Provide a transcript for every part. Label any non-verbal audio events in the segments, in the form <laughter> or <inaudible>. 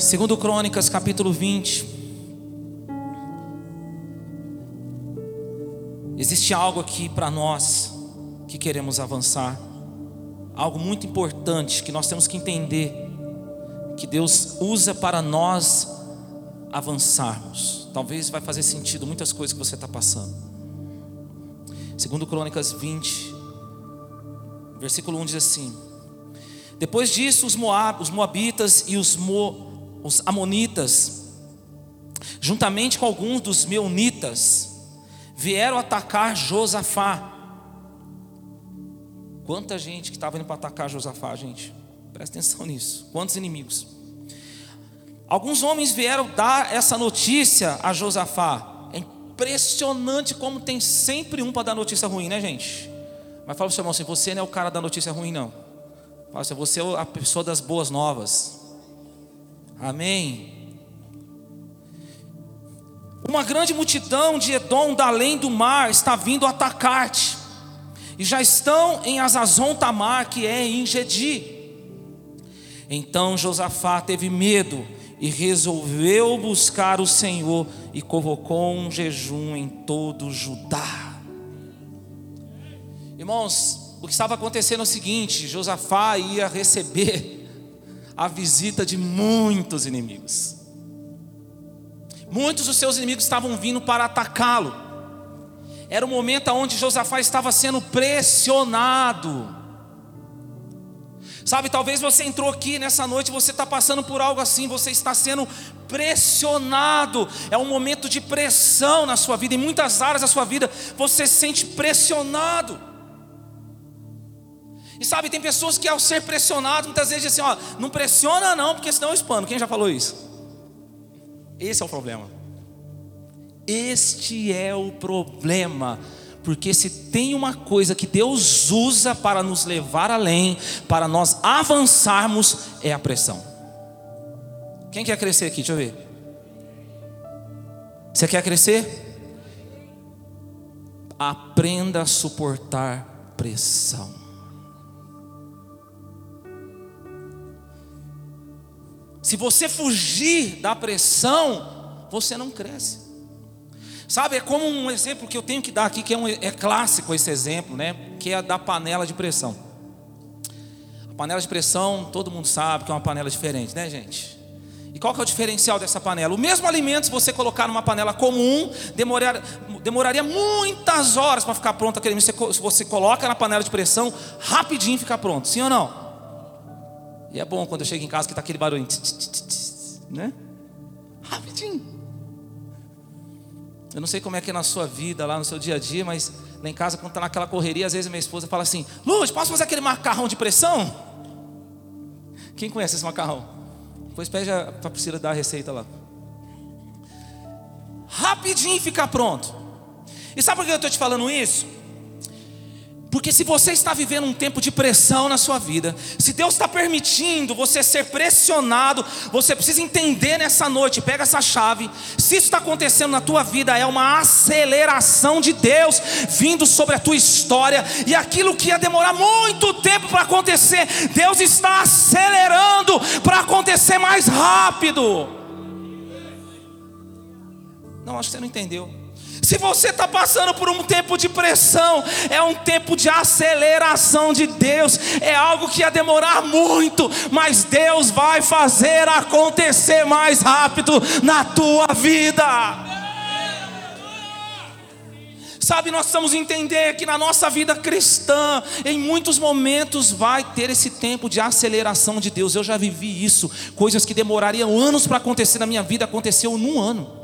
Segundo Crônicas, capítulo 20. Existe algo aqui para nós que queremos avançar. Algo muito importante que nós temos que entender que Deus usa para nós avançarmos. Talvez vai fazer sentido muitas coisas que você está passando. Segundo Crônicas 20, versículo 1 diz assim: Depois disso, os, Moab, os Moabitas e os, Mo, os Amonitas, juntamente com alguns dos Meunitas, vieram atacar Josafá. Quanta gente que estava indo para atacar Josafá, gente. Presta atenção nisso. Quantos inimigos? Alguns homens vieram dar essa notícia a Josafá. É impressionante como tem sempre um para dar notícia ruim, né, gente? Mas fala para o seu irmão assim: você não é o cara da notícia ruim, não. Fala assim: você é a pessoa das boas novas. Amém. Uma grande multidão de Edom, da além do mar, está vindo atacar-te. E já estão em Azazon Tamar, que é em Gedi. Então Josafá teve medo e resolveu buscar o Senhor e convocou um jejum em todo Judá. Irmãos, o que estava acontecendo é o seguinte: Josafá ia receber a visita de muitos inimigos. Muitos dos seus inimigos estavam vindo para atacá-lo. Era o momento onde Josafá estava sendo pressionado. Sabe, talvez você entrou aqui nessa noite, você está passando por algo assim, você está sendo pressionado, é um momento de pressão na sua vida, em muitas áreas da sua vida, você se sente pressionado. E sabe, tem pessoas que ao ser pressionado, muitas vezes dizem assim: ó, não pressiona não, porque senão eu espano. Quem já falou isso? Esse é o problema. Este é o problema. Porque se tem uma coisa que Deus usa para nos levar além, para nós avançarmos, é a pressão. Quem quer crescer aqui? Deixa eu ver. Você quer crescer? Aprenda a suportar pressão. Se você fugir da pressão, você não cresce. Sabe, é como um exemplo que eu tenho que dar aqui, que é, um, é clássico esse exemplo, né? Que é da panela de pressão. A panela de pressão, todo mundo sabe que é uma panela diferente, né, gente? E qual que é o diferencial dessa panela? O mesmo alimento, se você colocar numa panela comum, demorar, demoraria muitas horas para ficar pronto aquele Se você coloca na panela de pressão, rapidinho fica pronto, sim ou não? E é bom quando eu chego em casa que está aquele barulho, né? Rapidinho. Eu não sei como é que é na sua vida, lá no seu dia a dia, mas lá em casa, quando está naquela correria, às vezes minha esposa fala assim: Luz, posso fazer aquele macarrão de pressão? Quem conhece esse macarrão? Depois pede para a Priscila dar a receita lá. Rapidinho ficar pronto. E sabe por que eu estou te falando isso? Porque se você está vivendo um tempo de pressão na sua vida, se Deus está permitindo você ser pressionado, você precisa entender nessa noite, pega essa chave. Se isso está acontecendo na tua vida, é uma aceleração de Deus vindo sobre a tua história, e aquilo que ia demorar muito tempo para acontecer, Deus está acelerando para acontecer mais rápido. Não, acho que você não entendeu. Se você está passando por um tempo de pressão, é um tempo de aceleração de Deus, é algo que ia demorar muito, mas Deus vai fazer acontecer mais rápido na tua vida. Sabe, nós precisamos entender que na nossa vida cristã, em muitos momentos vai ter esse tempo de aceleração de Deus. Eu já vivi isso, coisas que demorariam anos para acontecer na minha vida, aconteceu num ano.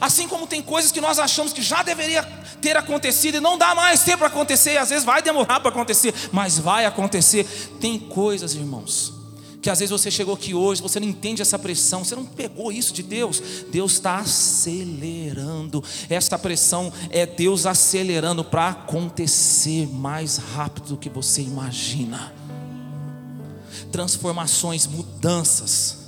Assim como tem coisas que nós achamos que já deveria ter acontecido e não dá mais tempo para acontecer, e às vezes vai demorar para acontecer, mas vai acontecer. Tem coisas, irmãos, que às vezes você chegou aqui hoje, você não entende essa pressão, você não pegou isso de Deus. Deus está acelerando. Essa pressão é Deus acelerando para acontecer mais rápido do que você imagina. Transformações, mudanças,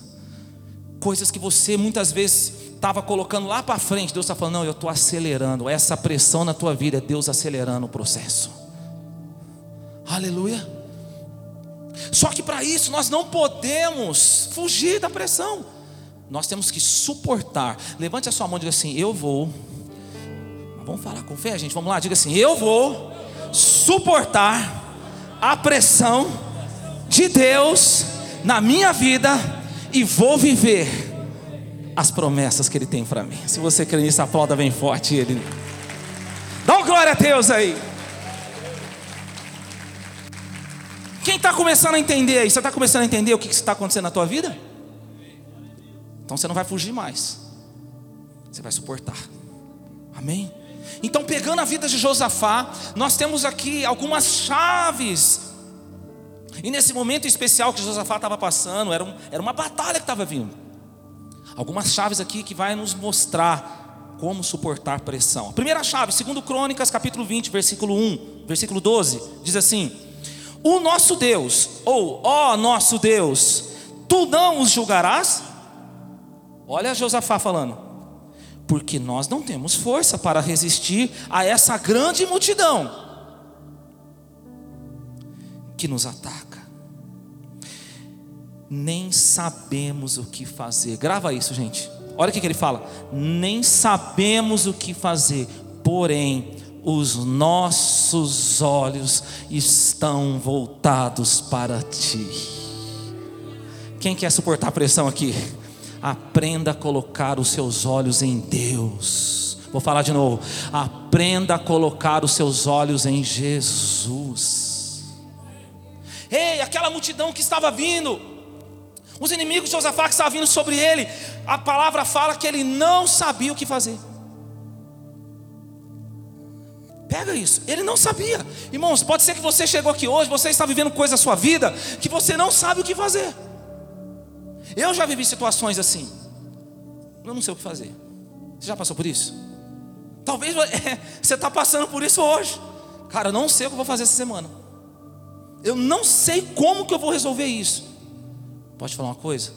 coisas que você muitas vezes estava colocando lá para frente, Deus está falando: não, eu estou acelerando. Essa pressão na tua vida é Deus acelerando o processo. Aleluia. Só que para isso nós não podemos fugir da pressão. Nós temos que suportar. Levante a sua mão e diga assim: Eu vou. Vamos falar com fé, gente. Vamos lá, diga assim: Eu vou suportar a pressão de Deus na minha vida e vou viver as promessas que Ele tem para mim. Se você crê nisso, aplauda bem forte Ele. Dá glória a Deus aí. Quem está começando a entender aí? Você está começando a entender o que está acontecendo na tua vida? Então você não vai fugir mais. Você vai suportar. Amém? Então, pegando a vida de Josafá, nós temos aqui algumas chaves. E nesse momento especial que Josafá estava passando, era, um, era uma batalha que estava vindo. Algumas chaves aqui que vai nos mostrar como suportar pressão. A primeira chave, segundo Crônicas, capítulo 20, versículo 1, versículo 12, diz assim: O nosso Deus, ou ó nosso Deus, tu não os julgarás? Olha Josafá falando, porque nós não temos força para resistir a essa grande multidão que nos ataca. Nem sabemos o que fazer. Grava isso, gente. Olha o que ele fala. Nem sabemos o que fazer, porém, os nossos olhos estão voltados para ti. Quem quer suportar a pressão aqui? Aprenda a colocar os seus olhos em Deus. Vou falar de novo. Aprenda a colocar os seus olhos em Jesus. Ei, aquela multidão que estava vindo, os inimigos de Josafá que estavam vindo sobre ele, a palavra fala que ele não sabia o que fazer. Pega isso, ele não sabia. Irmãos, pode ser que você chegou aqui hoje, você está vivendo coisa na sua vida que você não sabe o que fazer. Eu já vivi situações assim. Eu não sei o que fazer. Você já passou por isso? Talvez <laughs> é, você está passando por isso hoje. Cara, eu não sei o que eu vou fazer essa semana. Eu não sei como que eu vou resolver isso. Pode falar uma coisa?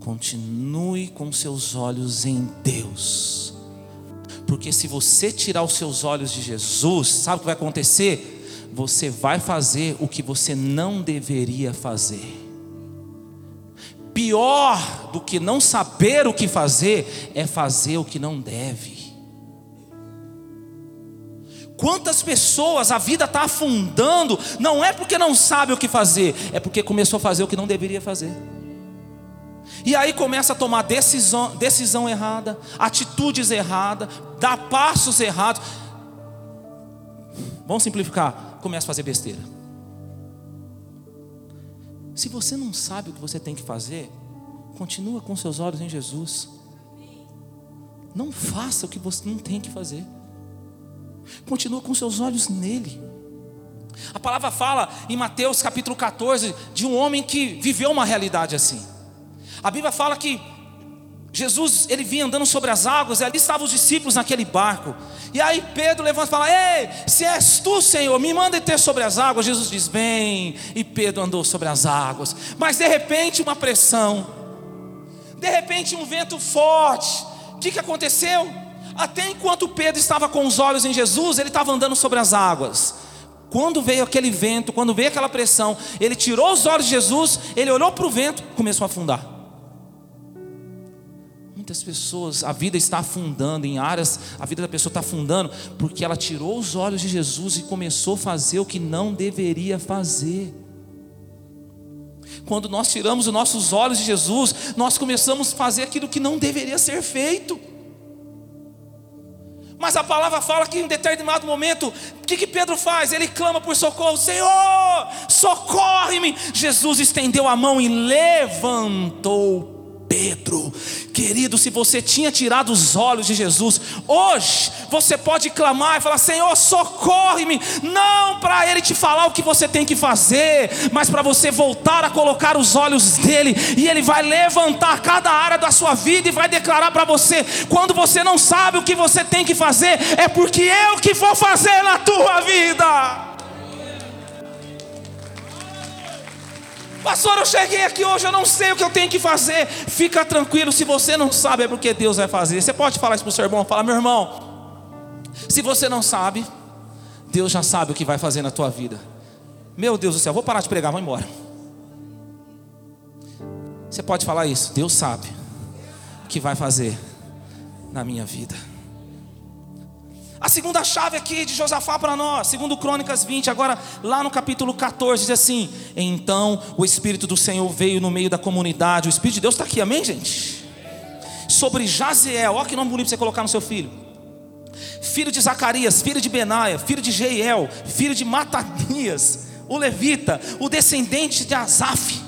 Continue com seus olhos em Deus. Porque se você tirar os seus olhos de Jesus, sabe o que vai acontecer? Você vai fazer o que você não deveria fazer. Pior do que não saber o que fazer é fazer o que não deve. Quantas pessoas a vida está afundando, não é porque não sabe o que fazer, é porque começou a fazer o que não deveria fazer. E aí começa a tomar decisão, decisão errada, atitudes erradas, dar passos errados. Vamos simplificar, começa a fazer besteira. Se você não sabe o que você tem que fazer, continua com seus olhos em Jesus. Não faça o que você não tem que fazer. Continua com seus olhos nele. A palavra fala em Mateus capítulo 14 de um homem que viveu uma realidade assim. A Bíblia fala que Jesus, ele vinha andando sobre as águas, e ali estavam os discípulos naquele barco. E aí Pedro levanta e fala: Ei, se és tu, Senhor, me manda ter sobre as águas. Jesus diz: Bem, e Pedro andou sobre as águas. Mas de repente, uma pressão, de repente, um vento forte. O que, que aconteceu? Até enquanto Pedro estava com os olhos em Jesus, ele estava andando sobre as águas. Quando veio aquele vento, quando veio aquela pressão, ele tirou os olhos de Jesus, ele olhou para o vento, começou a afundar. Muitas pessoas, a vida está afundando em áreas, a vida da pessoa está afundando porque ela tirou os olhos de Jesus e começou a fazer o que não deveria fazer. Quando nós tiramos os nossos olhos de Jesus, nós começamos a fazer aquilo que não deveria ser feito. Mas a palavra fala que em determinado momento, o que, que Pedro faz? Ele clama por socorro: Senhor, socorre-me. Jesus estendeu a mão e levantou Pedro, querido, se você tinha tirado os olhos de Jesus, hoje você pode clamar e falar: Senhor, socorre-me, não para Ele te falar o que você tem que fazer, mas para você voltar a colocar os olhos dele, e Ele vai levantar cada área da sua vida e vai declarar para você: quando você não sabe o que você tem que fazer, é porque eu que vou fazer na tua vida. Pastor, eu cheguei aqui hoje, eu não sei o que eu tenho que fazer. Fica tranquilo, se você não sabe, é porque Deus vai fazer. Você pode falar isso para o seu irmão? Fala, meu irmão, se você não sabe, Deus já sabe o que vai fazer na tua vida. Meu Deus do céu, vou parar de pregar, vou embora. Você pode falar isso? Deus sabe o que vai fazer na minha vida. A segunda chave aqui de Josafá para nós, segundo Crônicas 20, agora lá no capítulo 14, diz assim: Então o Espírito do Senhor veio no meio da comunidade. O Espírito de Deus está aqui, amém, gente? Sobre Jaziel, olha que nome bonito você colocar no seu filho. Filho de Zacarias, filho de Benaia, filho de Jeiel, filho de Matanias, o levita, o descendente de Asaf.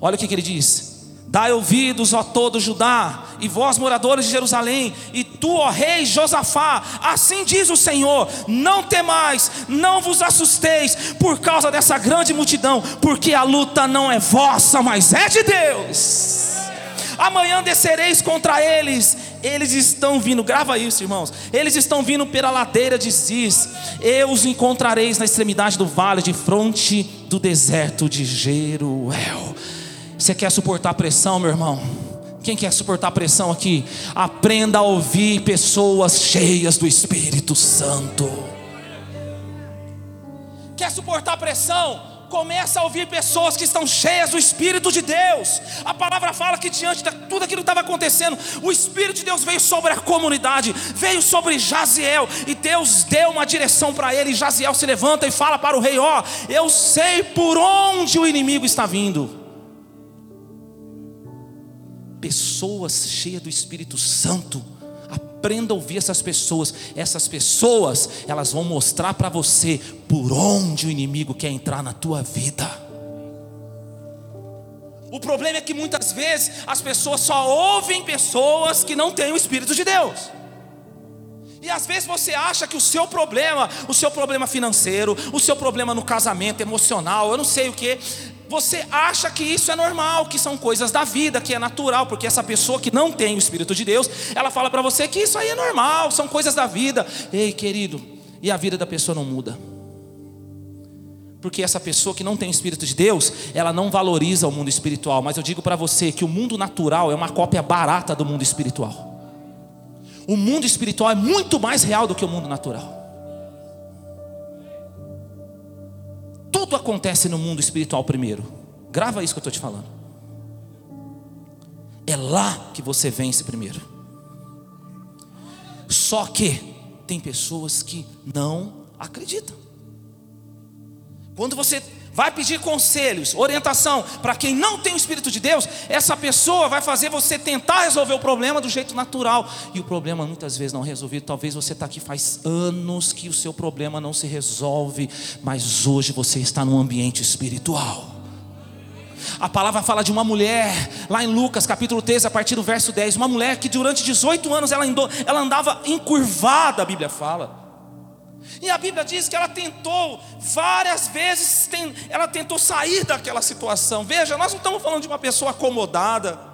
Olha o que, que ele diz: Dai ouvidos, ó todo Judá, e vós, moradores de Jerusalém, e tu, ó rei Josafá, assim diz o Senhor: não temais, não vos assusteis por causa dessa grande multidão, porque a luta não é vossa, mas é de Deus. Amanhã descereis contra eles, eles estão vindo, grava isso, irmãos. Eles estão vindo pela ladeira de Ziz, eu os encontrareis na extremidade do vale, de fronte do deserto de Jeruel. Você quer suportar pressão, meu irmão? Quem quer suportar pressão aqui? Aprenda a ouvir pessoas cheias do Espírito Santo. Quer suportar pressão? Começa a ouvir pessoas que estão cheias do Espírito de Deus. A palavra fala que diante de tudo aquilo que estava acontecendo, o Espírito de Deus veio sobre a comunidade, veio sobre Jaziel, e Deus deu uma direção para ele. E Jaziel se levanta e fala para o rei: Ó, oh, eu sei por onde o inimigo está vindo pessoas cheias do Espírito Santo. Aprenda a ouvir essas pessoas. Essas pessoas, elas vão mostrar para você por onde o inimigo quer entrar na tua vida. O problema é que muitas vezes as pessoas só ouvem pessoas que não têm o Espírito de Deus. E às vezes você acha que o seu problema, o seu problema financeiro, o seu problema no casamento emocional, eu não sei o que, você acha que isso é normal, que são coisas da vida, que é natural, porque essa pessoa que não tem o Espírito de Deus, ela fala para você que isso aí é normal, são coisas da vida. Ei, querido, e a vida da pessoa não muda. Porque essa pessoa que não tem o Espírito de Deus, ela não valoriza o mundo espiritual. Mas eu digo para você que o mundo natural é uma cópia barata do mundo espiritual. O mundo espiritual é muito mais real do que o mundo natural. Tudo acontece no mundo espiritual primeiro. Grava isso que eu estou te falando. É lá que você vence primeiro. Só que tem pessoas que não acreditam. Quando você vai pedir conselhos, orientação para quem não tem o Espírito de Deus, essa pessoa vai fazer você tentar resolver o problema do jeito natural. E o problema muitas vezes não é resolvido. Talvez você está aqui faz anos que o seu problema não se resolve, mas hoje você está num ambiente espiritual. A palavra fala de uma mulher, lá em Lucas capítulo 13, a partir do verso 10, uma mulher que durante 18 anos ela, ela andava encurvada, a Bíblia fala. E a Bíblia diz que ela tentou várias vezes, ela tentou sair daquela situação. Veja, nós não estamos falando de uma pessoa acomodada.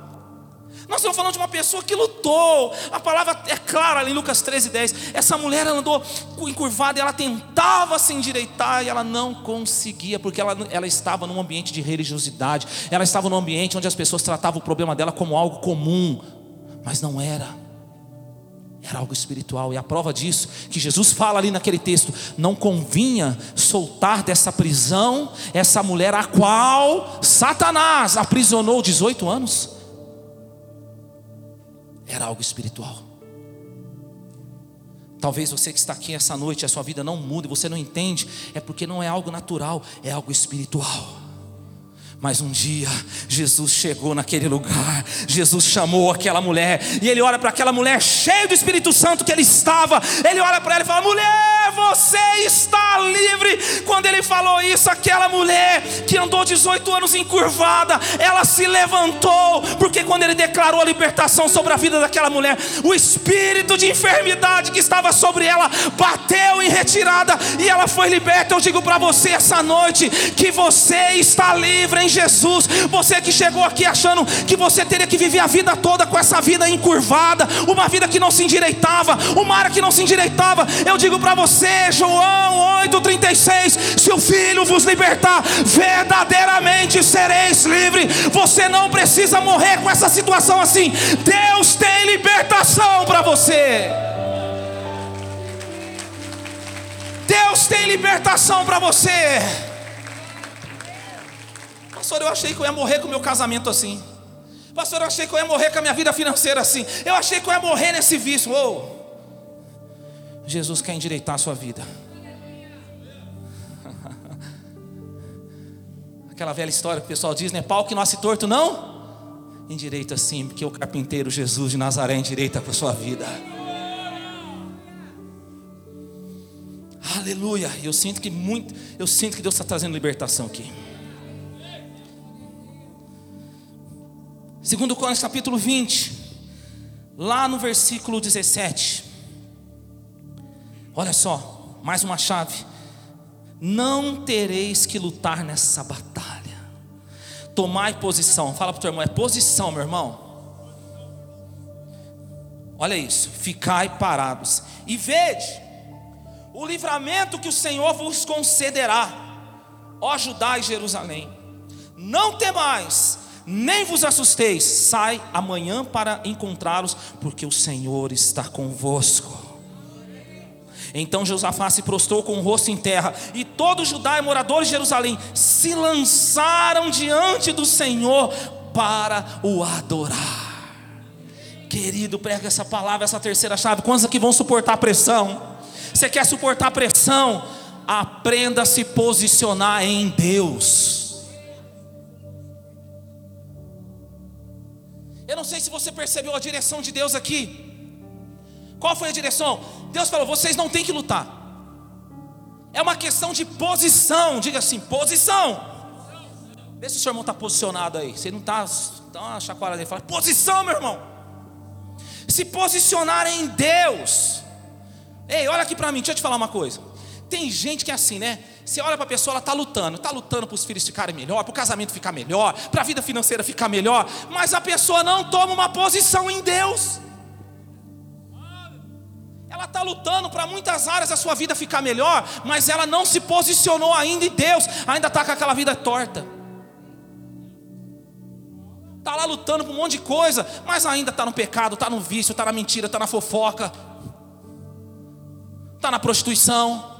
Nós estamos falando de uma pessoa que lutou. A palavra é clara ali em Lucas 13, 10. Essa mulher andou encurvada ela tentava se endireitar e ela não conseguia, porque ela, ela estava num ambiente de religiosidade. Ela estava num ambiente onde as pessoas tratavam o problema dela como algo comum, mas não era. Era algo espiritual, e a prova disso, que Jesus fala ali naquele texto: não convinha soltar dessa prisão essa mulher a qual Satanás aprisionou 18 anos. Era algo espiritual. Talvez você que está aqui essa noite, a sua vida não mude, você não entende, é porque não é algo natural, é algo espiritual. Mas um dia Jesus chegou naquele lugar, Jesus chamou aquela mulher, e ele olha para aquela mulher cheio do Espírito Santo que ele estava, ele olha para ela e fala: Mulher, você está livre. Quando ele falou isso, aquela mulher que andou 18 anos encurvada, ela se levantou, porque quando ele declarou a libertação sobre a vida daquela mulher, o espírito de enfermidade que estava sobre ela bateu em retirada. E ela foi liberta. Eu digo para você essa noite que você está livre em Jesus. Você que chegou aqui achando que você teria que viver a vida toda com essa vida encurvada, uma vida que não se endireitava, uma área que não se endireitava. Eu digo para você, João 8,36: se o Filho vos libertar, verdadeiramente sereis livres. Você não precisa morrer com essa situação assim. Deus tem libertação para você. Deus tem libertação para você. Pastor, eu achei que eu ia morrer com o meu casamento assim. Pastor, eu achei que eu ia morrer com a minha vida financeira assim. Eu achei que eu ia morrer nesse vício. Oh. Jesus quer endireitar a sua vida. <laughs> Aquela velha história que o pessoal diz, né? Pau que nasce torto, não? Endireita sim, porque o carpinteiro Jesus de Nazaré endireita para a sua vida. Aleluia. Eu sinto que muito, eu sinto que Deus está trazendo libertação aqui. Segundo Coríntios capítulo 20, lá no versículo 17. Olha só, mais uma chave. Não tereis que lutar nessa batalha. Tomai posição. Fala para o teu irmão, é posição, meu irmão. Olha isso. Ficai parados e vede o livramento que o Senhor vos concederá, ó Judá e Jerusalém. Não temais, nem vos assusteis, sai amanhã para encontrá-los, porque o Senhor está convosco. Então Josafá se prostrou com o rosto em terra, e todo Judá e moradores de Jerusalém se lançaram diante do Senhor para o adorar. Querido, prega essa palavra, essa terceira chave. Quantos aqui vão suportar a pressão? Você quer suportar pressão? Aprenda a se posicionar em Deus. Eu não sei se você percebeu a direção de Deus aqui. Qual foi a direção? Deus falou: vocês não têm que lutar. É uma questão de posição. Diga assim: posição. Vê se o seu irmão está posicionado aí. Você não está. Dá uma chacoalhada dele. Fala: posição, meu irmão. Se posicionar em Deus. Ei, olha aqui para mim, deixa eu te falar uma coisa. Tem gente que é assim, né? Você olha para a pessoa, ela está lutando, está lutando para os filhos ficarem melhor, para o casamento ficar melhor, para a vida financeira ficar melhor, mas a pessoa não toma uma posição em Deus. Ela está lutando para muitas áreas da sua vida ficar melhor, mas ela não se posicionou ainda em Deus, ainda está com aquela vida torta. Está lá lutando por um monte de coisa, mas ainda está no pecado, está no vício, está na mentira, está na fofoca está na prostituição,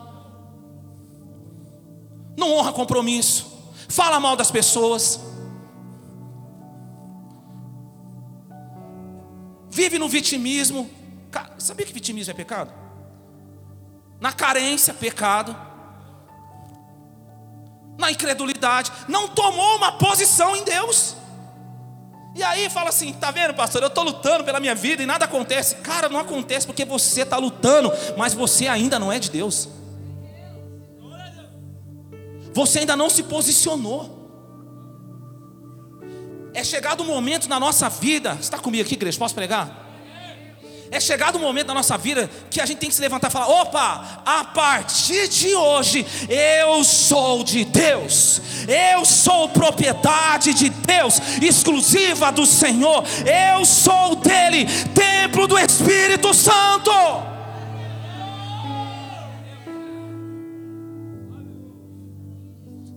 não honra compromisso, fala mal das pessoas, vive no vitimismo. Sabia que vitimismo é pecado? Na carência, pecado. Na incredulidade, não tomou uma posição em Deus. E aí fala assim: tá vendo, pastor? Eu estou lutando pela minha vida e nada acontece. Cara, não acontece porque você está lutando, mas você ainda não é de Deus. Você ainda não se posicionou. É chegado o um momento na nossa vida. Está comigo aqui, igreja? Posso pregar? é chegado o um momento da nossa vida que a gente tem que se levantar e falar: opa, a partir de hoje eu sou de Deus, eu sou propriedade de Deus, exclusiva do Senhor, eu sou dele, templo do Espírito Santo.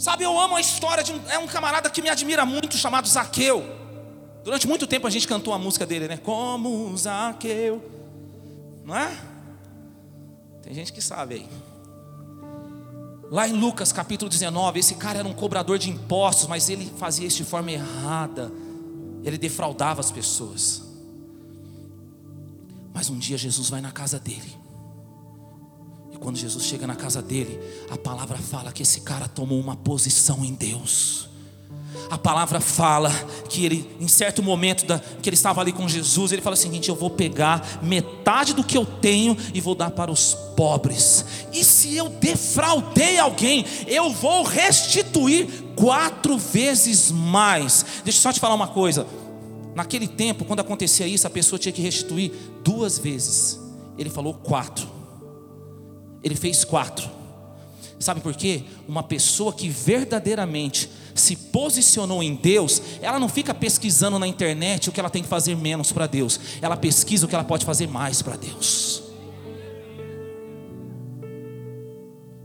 Sabe, eu amo a história de um, é um camarada que me admira muito, chamado Zaqueu. Durante muito tempo a gente cantou a música dele, né? Como Zaqueu. Não é? Tem gente que sabe aí. Lá em Lucas capítulo 19, esse cara era um cobrador de impostos, mas ele fazia isso de forma errada. Ele defraudava as pessoas. Mas um dia Jesus vai na casa dele. Quando Jesus chega na casa dele, a palavra fala que esse cara tomou uma posição em Deus. A palavra fala que ele, em certo momento da, que ele estava ali com Jesus, ele fala o seguinte: Eu vou pegar metade do que eu tenho e vou dar para os pobres. E se eu defraudei alguém, eu vou restituir quatro vezes mais. Deixa eu só te falar uma coisa. Naquele tempo, quando acontecia isso, a pessoa tinha que restituir duas vezes. Ele falou quatro. Ele fez quatro. Sabe por quê? Uma pessoa que verdadeiramente se posicionou em Deus, ela não fica pesquisando na internet o que ela tem que fazer menos para Deus, ela pesquisa o que ela pode fazer mais para Deus.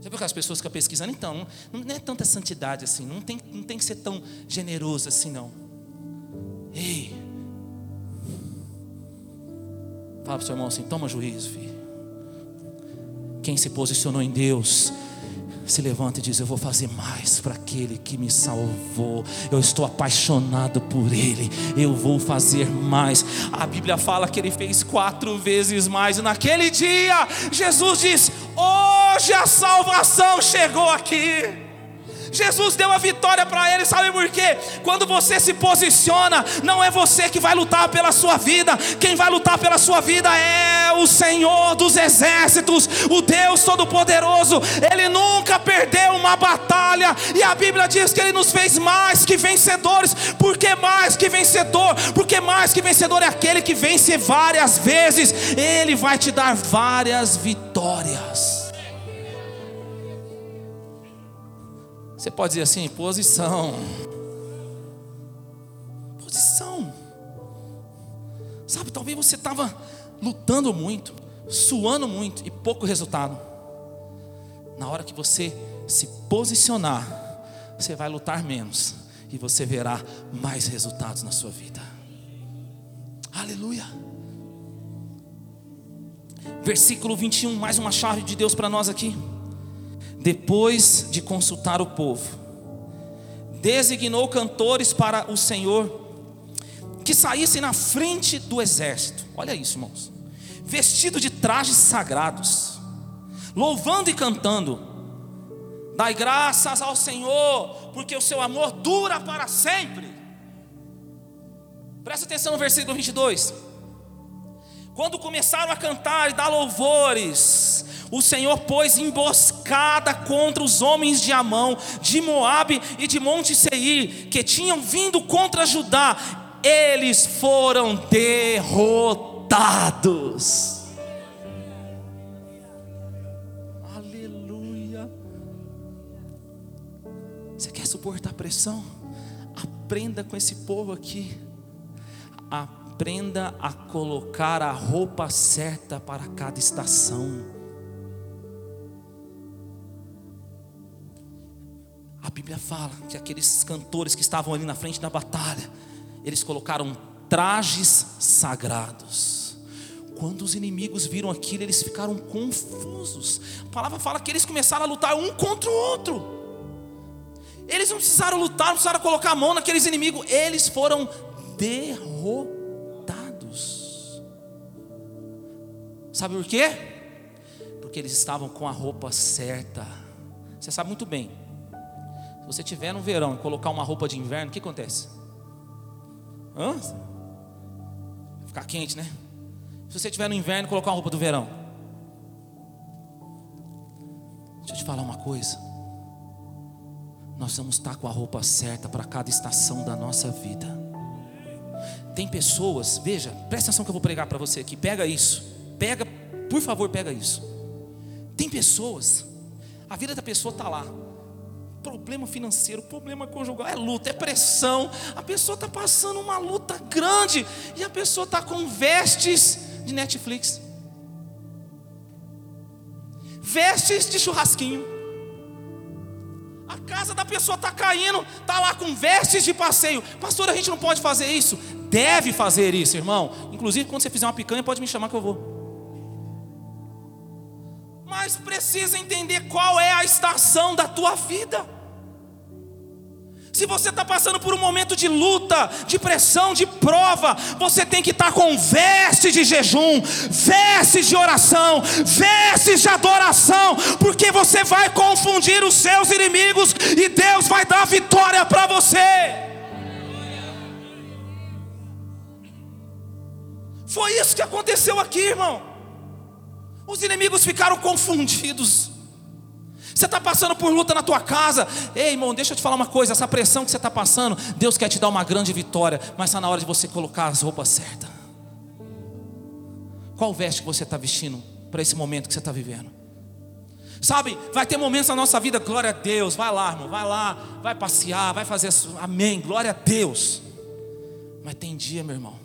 Você viu que as pessoas ficam pesquisando? Então, não é tanta santidade assim, não tem, não tem que ser tão generoso assim, não. Ei, fala para o seu irmão assim: toma juízo, filho. Quem se posicionou em Deus, se levanta e diz: Eu vou fazer mais para aquele que me salvou. Eu estou apaixonado por ele. Eu vou fazer mais. A Bíblia fala que ele fez quatro vezes mais. E naquele dia, Jesus diz: Hoje a salvação chegou aqui. Jesus deu a vitória para ele, sabe por quê? Quando você se posiciona, não é você que vai lutar pela sua vida, quem vai lutar pela sua vida é o Senhor dos exércitos, o Deus Todo-Poderoso. Ele nunca perdeu uma batalha, e a Bíblia diz que ele nos fez mais que vencedores. Por que mais que vencedor? Porque mais que vencedor é aquele que vence várias vezes, ele vai te dar várias vitórias. Você pode dizer assim: posição. Posição. Sabe, talvez você estava lutando muito, suando muito e pouco resultado. Na hora que você se posicionar, você vai lutar menos e você verá mais resultados na sua vida. Aleluia. Versículo 21, mais uma chave de Deus para nós aqui depois de consultar o povo, designou cantores para o Senhor que saíssem na frente do exército. Olha isso, irmãos. Vestido de trajes sagrados, louvando e cantando. Dai graças ao Senhor, porque o seu amor dura para sempre. Presta atenção no versículo 22. Quando começaram a cantar e dar louvores, o Senhor pôs emboscada contra os homens de Amão, de Moabe e de Monte Seir, que tinham vindo contra Judá. Eles foram derrotados. Aleluia. Você quer suportar pressão? Aprenda com esse povo aqui. Aprenda a colocar a roupa certa para cada estação. A Bíblia fala que aqueles cantores que estavam ali na frente da batalha, eles colocaram trajes sagrados. Quando os inimigos viram aquilo, eles ficaram confusos. A palavra fala que eles começaram a lutar um contra o outro. Eles não precisaram lutar, não precisaram colocar a mão naqueles inimigos, eles foram derrotados. Sabe por quê? Porque eles estavam com a roupa certa. Você sabe muito bem. Se você tiver no verão e colocar uma roupa de inverno, o que acontece? Hã? Vai ficar quente, né? Se você tiver no inverno e colocar uma roupa do verão. Deixa eu te falar uma coisa. Nós vamos estar com a roupa certa para cada estação da nossa vida. Tem pessoas, veja, presta atenção que eu vou pregar para você aqui. Pega isso. Pega, por favor, pega isso. Tem pessoas, a vida da pessoa está lá problema financeiro, problema conjugal, é luta, é pressão. A pessoa está passando uma luta grande e a pessoa está com vestes de Netflix, vestes de churrasquinho. A casa da pessoa está caindo, está lá com vestes de passeio. Pastor, a gente não pode fazer isso. Deve fazer isso, irmão. Inclusive, quando você fizer uma picanha, pode me chamar que eu vou mas precisa entender qual é a estação da tua vida. Se você está passando por um momento de luta, de pressão, de prova, você tem que estar tá com vestes de jejum, vestes de oração, vestes de adoração, porque você vai confundir os seus inimigos e Deus vai dar vitória para você. Foi isso que aconteceu aqui, irmão. Os inimigos ficaram confundidos. Você está passando por luta na tua casa. Ei, irmão, deixa eu te falar uma coisa. Essa pressão que você está passando, Deus quer te dar uma grande vitória. Mas está na hora de você colocar as roupas certas. Qual veste que você está vestindo para esse momento que você está vivendo? Sabe, vai ter momentos na nossa vida, glória a Deus. Vai lá, irmão, vai lá, vai passear, vai fazer. Amém, glória a Deus. Mas tem dia, meu irmão,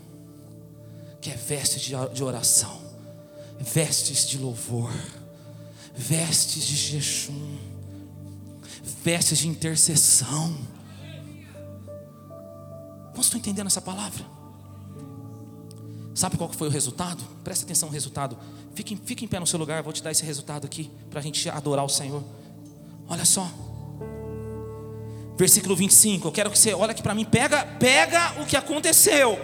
que é veste de oração vestes de louvor, vestes de jejum, vestes de intercessão. Como estou entendendo essa palavra? Sabe qual foi o resultado? Presta atenção no resultado. Fique, fique em pé no seu lugar, vou te dar esse resultado aqui, para a gente adorar o Senhor. Olha só. Versículo 25. Eu quero que você olhe aqui para mim, pega, pega o que aconteceu.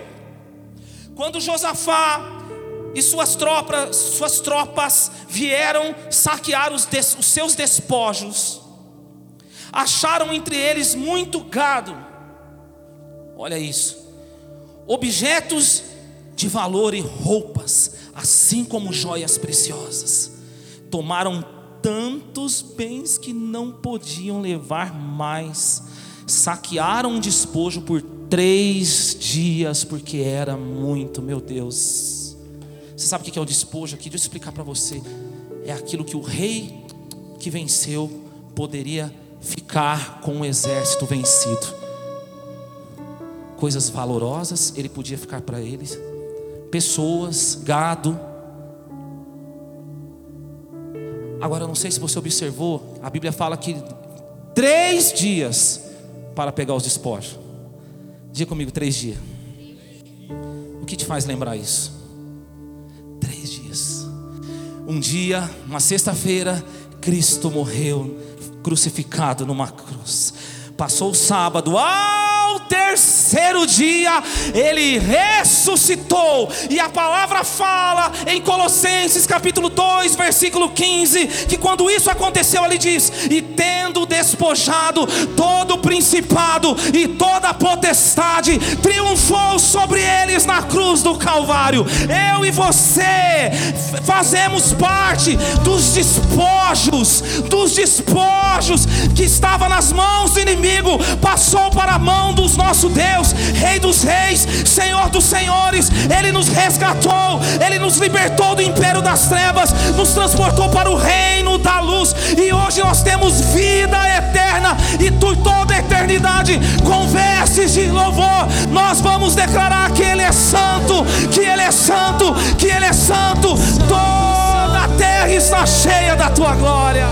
Quando Josafá e suas tropas, suas tropas vieram saquear os, des, os seus despojos, acharam entre eles muito gado. Olha isso. Objetos de valor e roupas, assim como joias preciosas. Tomaram tantos bens que não podiam levar mais. Saquearam um despojo por três dias, porque era muito, meu Deus. Você sabe o que é o despojo aqui? Deixa eu explicar para você. É aquilo que o rei que venceu poderia ficar com o exército vencido. Coisas valorosas ele podia ficar para eles, pessoas, gado. Agora, não sei se você observou, a Bíblia fala que três dias para pegar os despojos. Diga comigo, três dias. O que te faz lembrar isso? Um dia, uma sexta-feira, Cristo morreu crucificado numa cruz. Passou o sábado, ao terceiro dia, ele ressuscitou, e a palavra fala em Colossenses capítulo 2, versículo 15, que quando isso aconteceu, ele diz: E tendo despojado todo o principado e toda a potestade, triunfou sobre eles na cruz do Calvário. Eu e você fazemos parte dos despojos, dos despojos que estava nas mãos do inimigo passou para a mão dos nosso Deus, Rei dos Reis, Senhor dos Senhores. Ele nos resgatou, Ele nos libertou do império das trevas, nos transportou para o reino da luz. E hoje nós temos vida eterna e por toda a eternidade, com vestes de louvor, nós vamos declarar que Ele é santo, que Ele é santo, que Ele é santo. Toda a terra está cheia da tua glória.